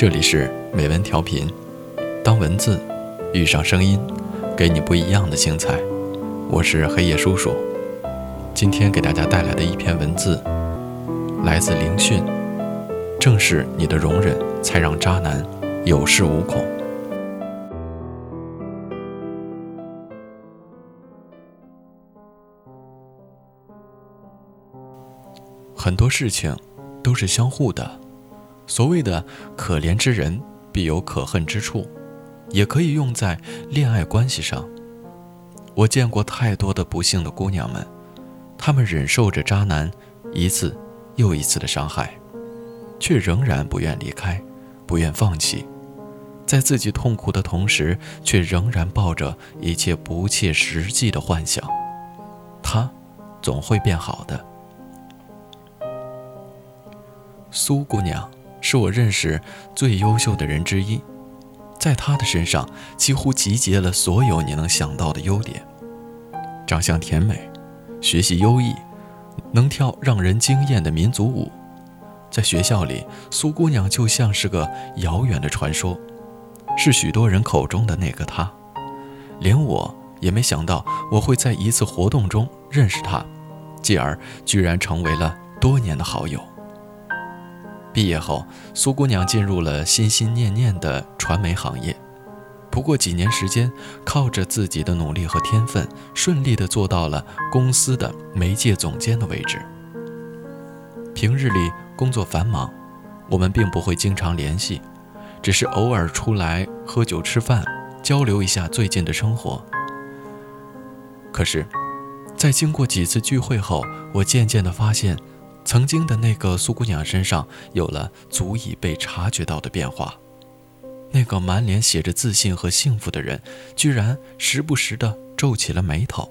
这里是美文调频，当文字遇上声音，给你不一样的精彩。我是黑夜叔叔，今天给大家带来的一篇文字，来自凌讯。正是你的容忍，才让渣男有恃无恐。很多事情都是相互的。所谓的可怜之人必有可恨之处，也可以用在恋爱关系上。我见过太多的不幸的姑娘们，她们忍受着渣男一次又一次的伤害，却仍然不愿离开，不愿放弃，在自己痛苦的同时，却仍然抱着一切不切实际的幻想，他总会变好的。苏姑娘。是我认识最优秀的人之一，在他的身上几乎集结了所有你能想到的优点：长相甜美，学习优异，能跳让人惊艳的民族舞。在学校里，苏姑娘就像是个遥远的传说，是许多人口中的那个她。连我也没想到我会在一次活动中认识她，继而居然成为了多年的好友。毕业后，苏姑娘进入了心心念念的传媒行业。不过几年时间，靠着自己的努力和天分，顺利地做到了公司的媒介总监的位置。平日里工作繁忙，我们并不会经常联系，只是偶尔出来喝酒吃饭，交流一下最近的生活。可是，在经过几次聚会后，我渐渐地发现。曾经的那个苏姑娘身上有了足以被察觉到的变化，那个满脸写着自信和幸福的人，居然时不时地皱起了眉头。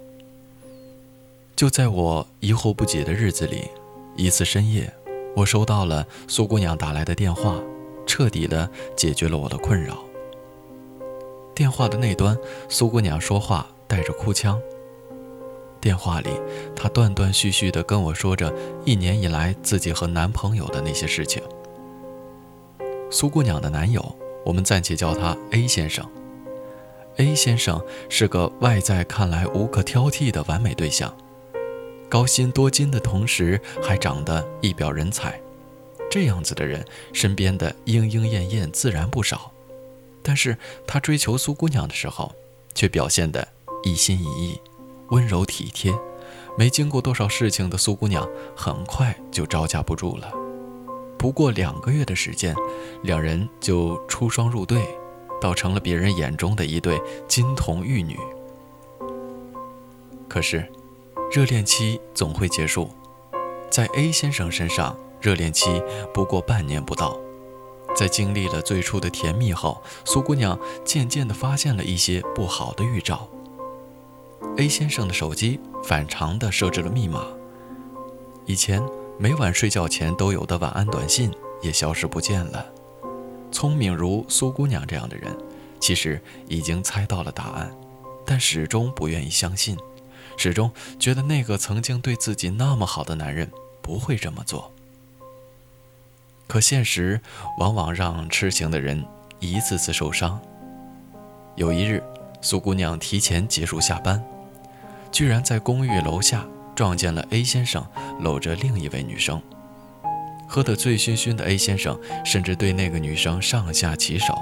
就在我疑惑不解的日子里，一次深夜，我收到了苏姑娘打来的电话，彻底地解决了我的困扰。电话的那端，苏姑娘说话带着哭腔。电话里，她断断续续地跟我说着一年以来自己和男朋友的那些事情。苏姑娘的男友，我们暂且叫他 A 先生。A 先生是个外在看来无可挑剔的完美对象，高薪多金的同时还长得一表人才，这样子的人身边的莺莺燕燕自然不少。但是他追求苏姑娘的时候，却表现得一心一意。温柔体贴，没经过多少事情的苏姑娘很快就招架不住了。不过两个月的时间，两人就出双入对，倒成了别人眼中的一对金童玉女。可是，热恋期总会结束，在 A 先生身上，热恋期不过半年不到。在经历了最初的甜蜜后，苏姑娘渐渐地发现了一些不好的预兆。A 先生的手机反常地设置了密码，以前每晚睡觉前都有的晚安短信也消失不见了。聪明如苏姑娘这样的人，其实已经猜到了答案，但始终不愿意相信，始终觉得那个曾经对自己那么好的男人不会这么做。可现实往往让痴情的人一次次受伤。有一日。苏姑娘提前结束下班，居然在公寓楼下撞见了 A 先生搂着另一位女生。喝得醉醺醺的 A 先生甚至对那个女生上下其手，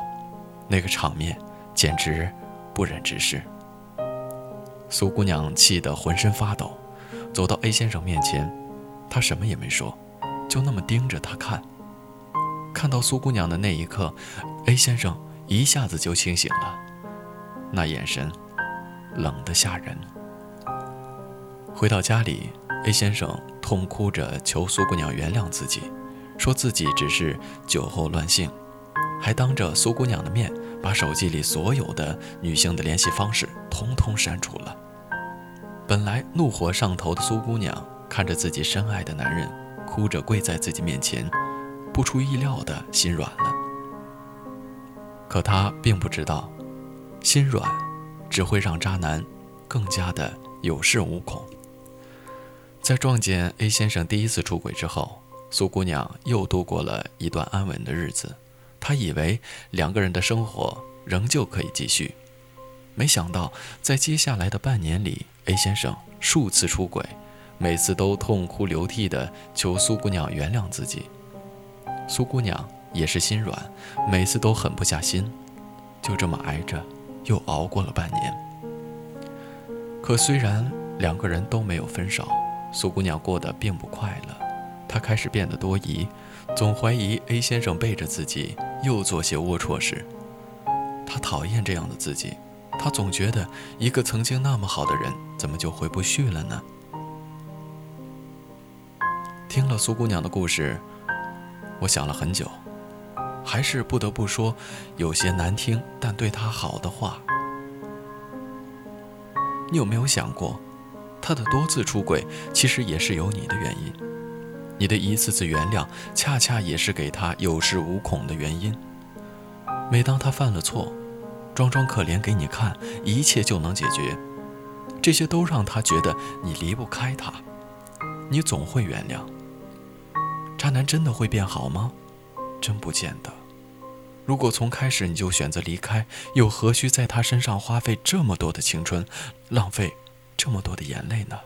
那个场面简直不忍直视。苏姑娘气得浑身发抖，走到 A 先生面前，他什么也没说，就那么盯着他看。看到苏姑娘的那一刻，A 先生一下子就清醒了。那眼神冷得吓人。回到家里，A 先生痛哭着求苏姑娘原谅自己，说自己只是酒后乱性，还当着苏姑娘的面把手机里所有的女性的联系方式通通删除了。本来怒火上头的苏姑娘看着自己深爱的男人哭着跪在自己面前，不出意料的心软了。可她并不知道。心软，只会让渣男更加的有恃无恐。在撞见 A 先生第一次出轨之后，苏姑娘又度过了一段安稳的日子，她以为两个人的生活仍旧可以继续，没想到在接下来的半年里，A 先生数次出轨，每次都痛哭流涕地求苏姑娘原谅自己。苏姑娘也是心软，每次都狠不下心，就这么挨着，又熬过了半年。可虽然两个人都没有分手，苏姑娘过得并不快乐，她开始变得多疑。总怀疑 A 先生背着自己又做些龌龊事，他讨厌这样的自己，他总觉得一个曾经那么好的人怎么就回不去了呢？听了苏姑娘的故事，我想了很久，还是不得不说有些难听但对他好的话。你有没有想过，他的多次出轨其实也是有你的原因？你的一次次原谅，恰恰也是给他有恃无恐的原因。每当他犯了错，装装可怜给你看，一切就能解决。这些都让他觉得你离不开他，你总会原谅。渣男真的会变好吗？真不见得。如果从开始你就选择离开，又何须在他身上花费这么多的青春，浪费这么多的眼泪呢？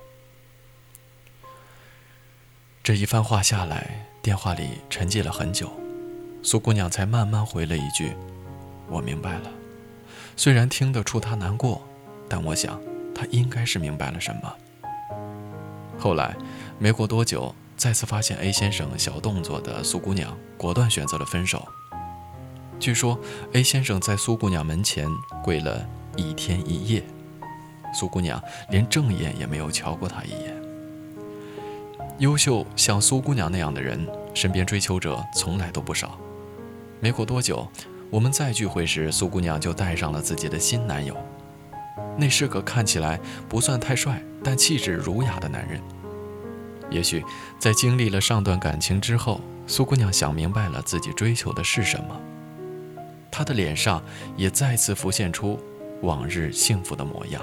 这一番话下来，电话里沉寂了很久，苏姑娘才慢慢回了一句：“我明白了。”虽然听得出她难过，但我想她应该是明白了什么。后来，没过多久，再次发现 A 先生小动作的苏姑娘，果断选择了分手。据说 A 先生在苏姑娘门前跪了一天一夜，苏姑娘连正眼也没有瞧过他一眼。优秀像苏姑娘那样的人，身边追求者从来都不少。没过多久，我们再聚会时，苏姑娘就带上了自己的新男友。那是个看起来不算太帅，但气质儒雅的男人。也许在经历了上段感情之后，苏姑娘想明白了自己追求的是什么。她的脸上也再次浮现出往日幸福的模样。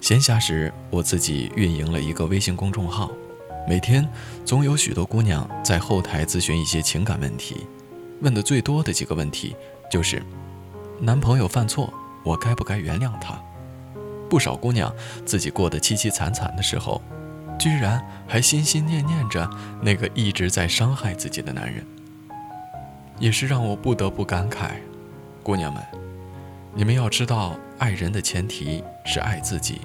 闲暇时，我自己运营了一个微信公众号，每天总有许多姑娘在后台咨询一些情感问题。问的最多的几个问题就是：男朋友犯错，我该不该原谅他？不少姑娘自己过得凄凄惨惨的时候，居然还心心念念着那个一直在伤害自己的男人，也是让我不得不感慨：姑娘们，你们要知道，爱人的前提是爱自己。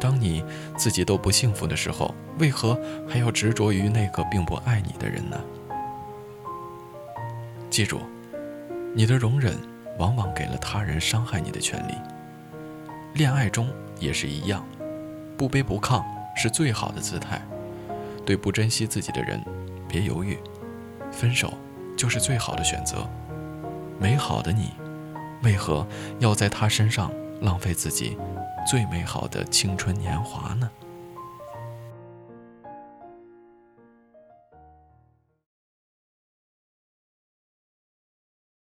当你自己都不幸福的时候，为何还要执着于那个并不爱你的人呢？记住，你的容忍往往给了他人伤害你的权利。恋爱中也是一样，不卑不亢是最好的姿态。对不珍惜自己的人，别犹豫，分手就是最好的选择。美好的你，为何要在他身上浪费自己？最美好的青春年华呢？